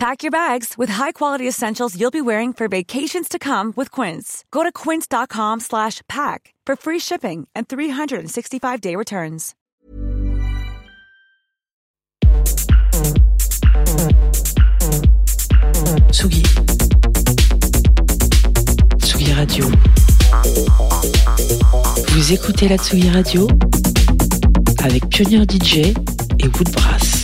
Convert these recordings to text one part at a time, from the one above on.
Pack your bags with high-quality essentials you'll be wearing for vacations to come with Quince. Go to quince.com slash pack for free shipping and 365-day returns. Tsugi. Tsugi Radio. Vous écoutez la Tsugi Radio avec Pioneer DJ et Woodbrass.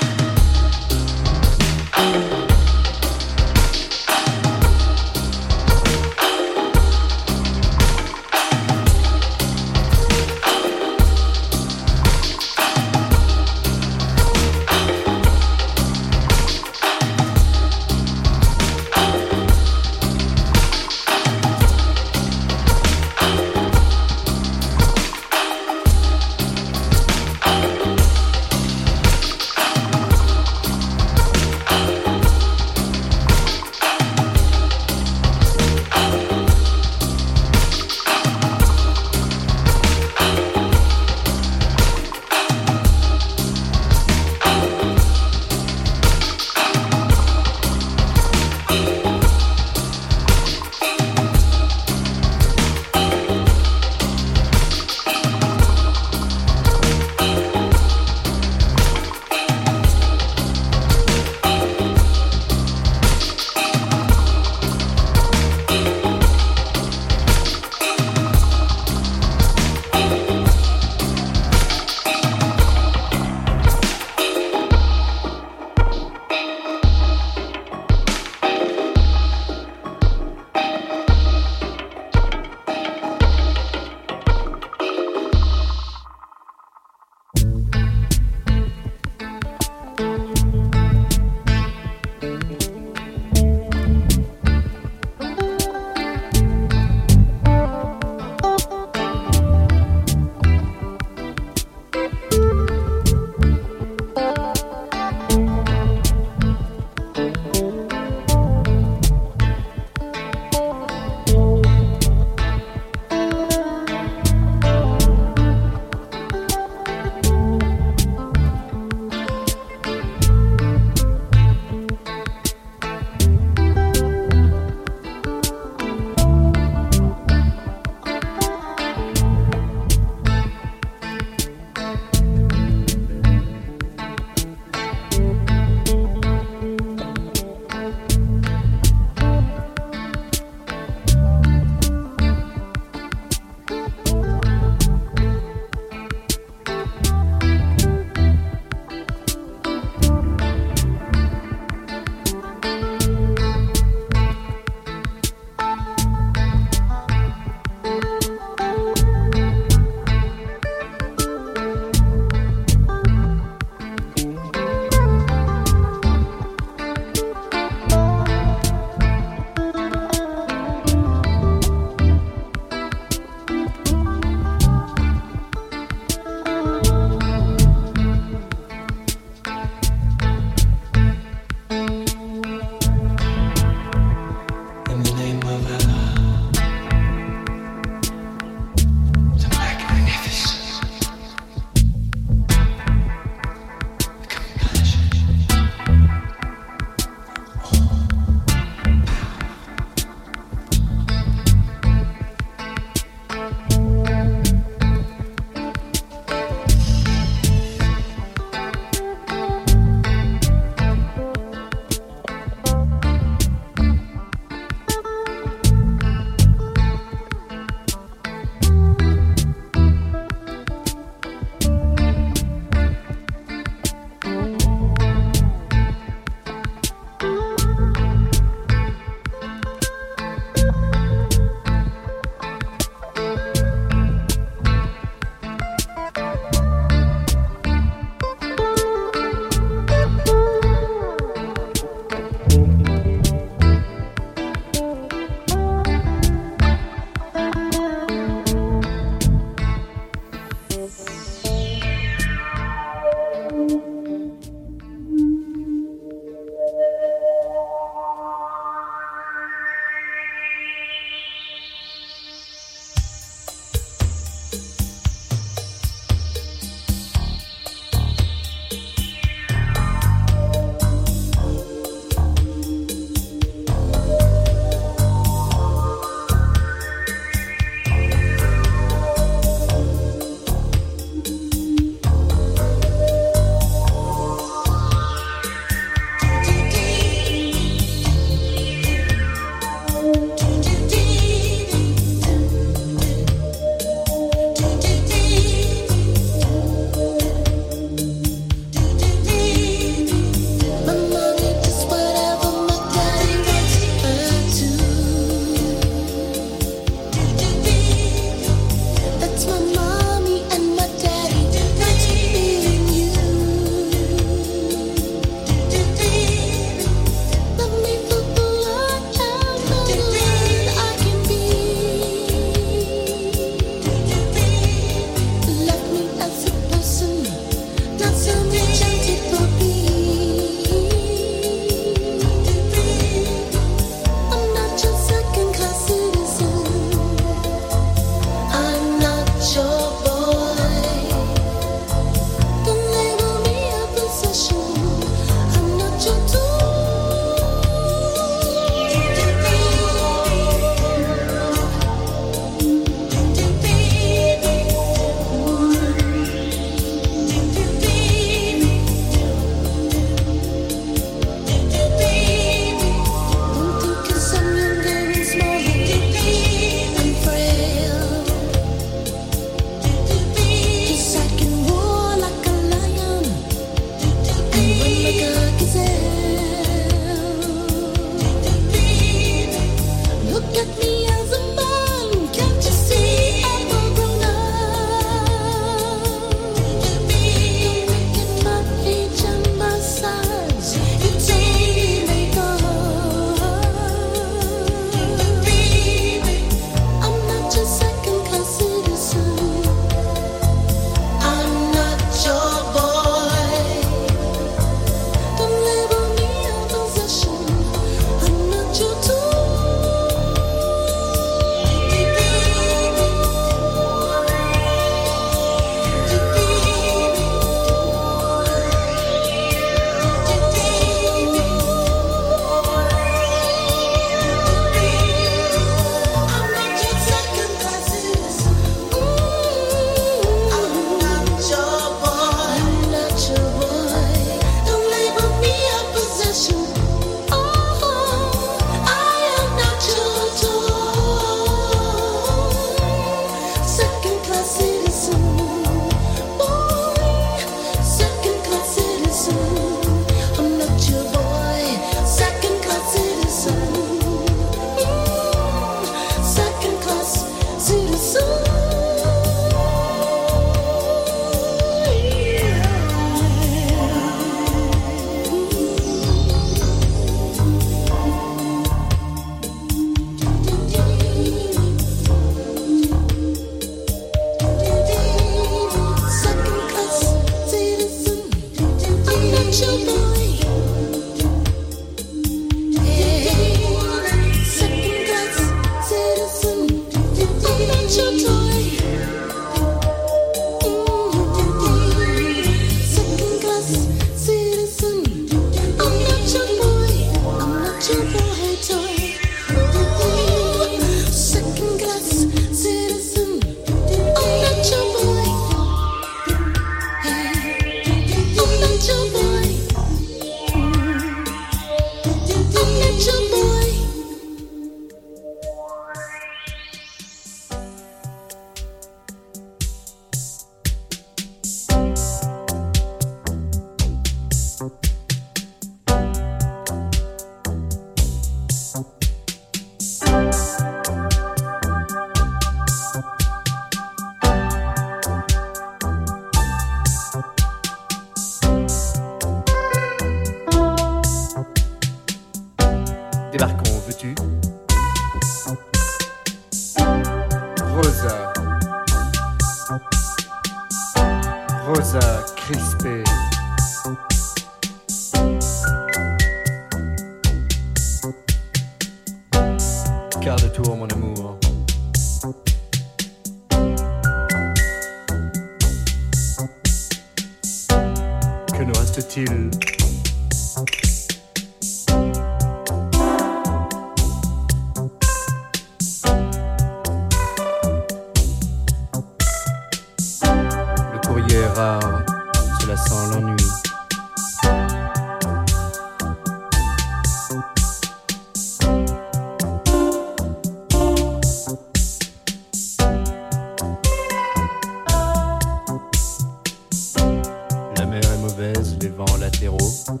Latéraux.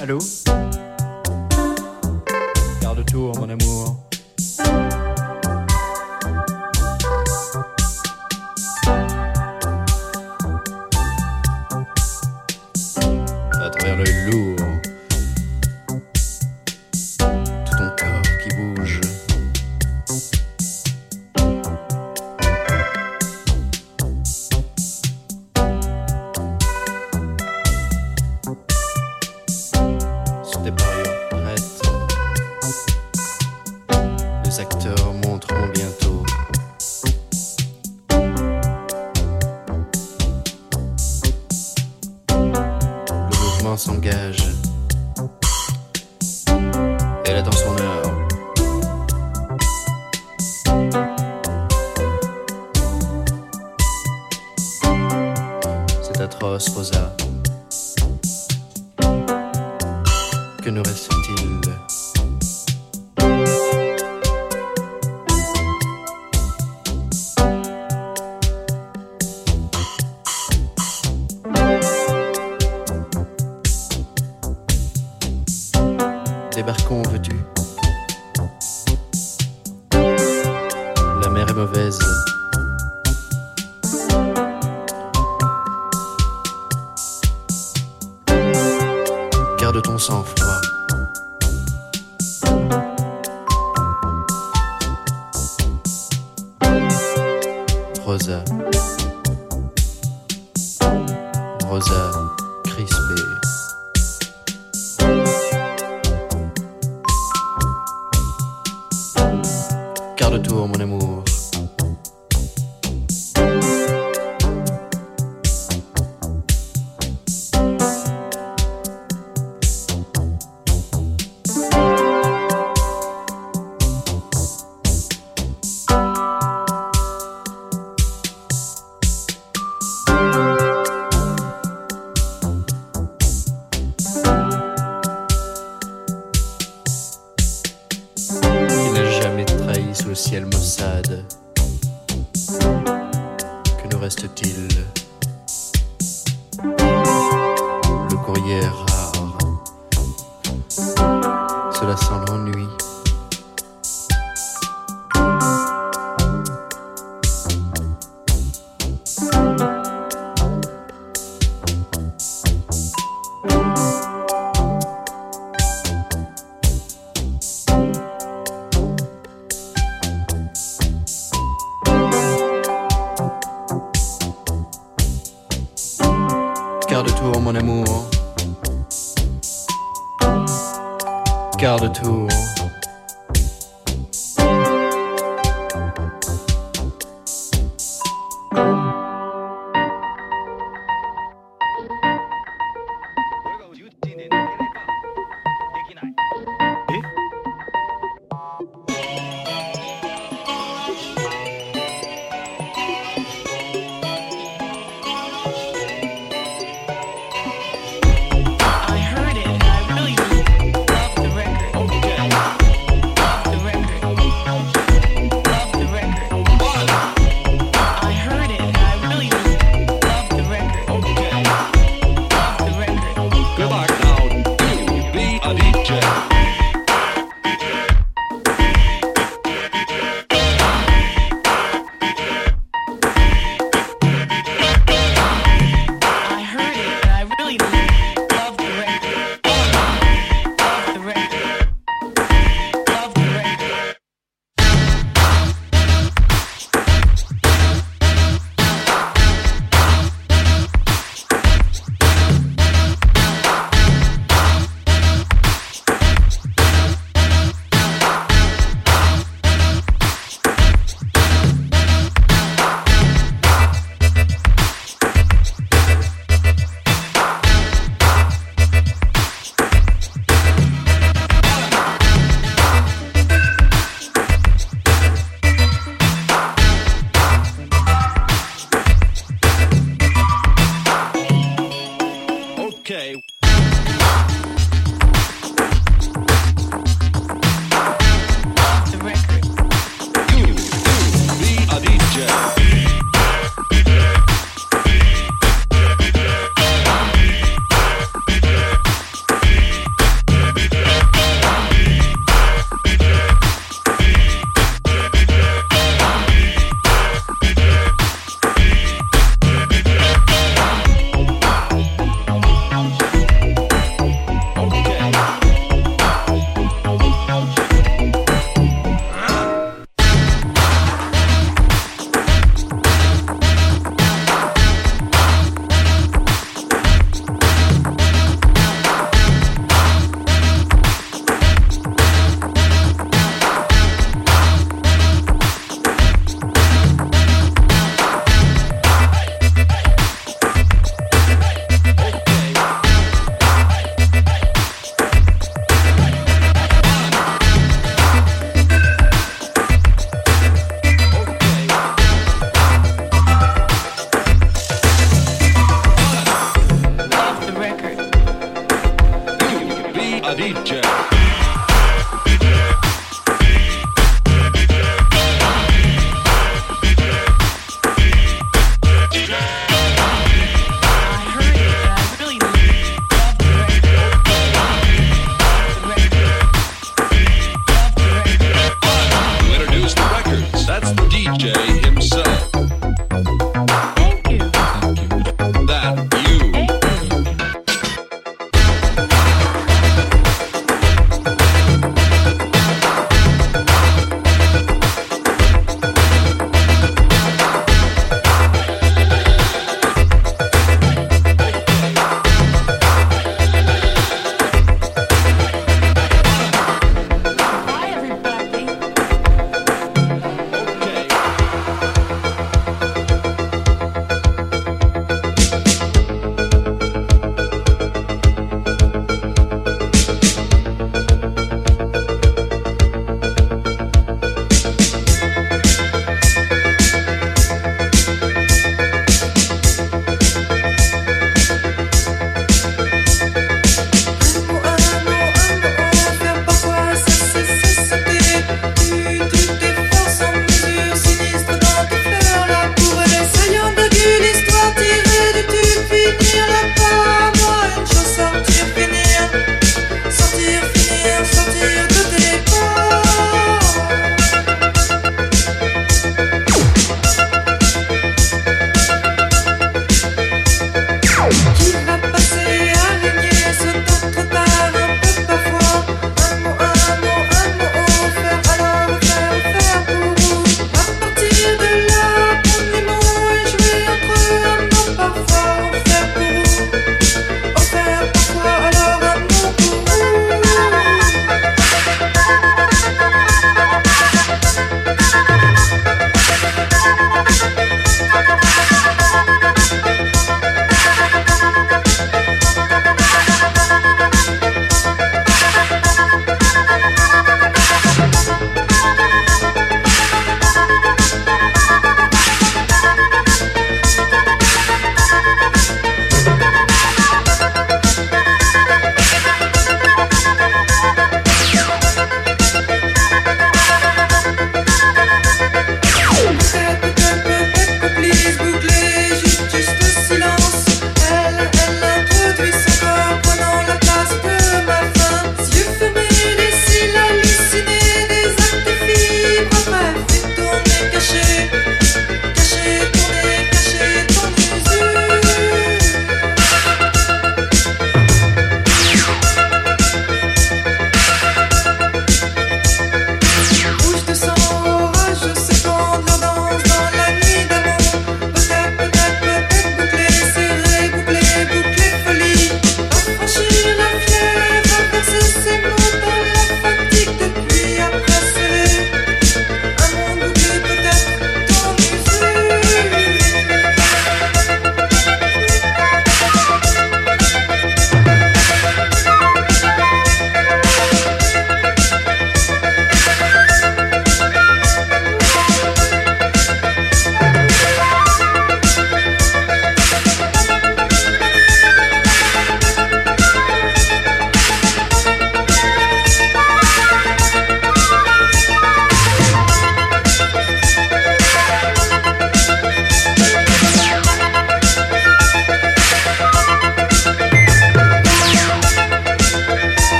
Allô?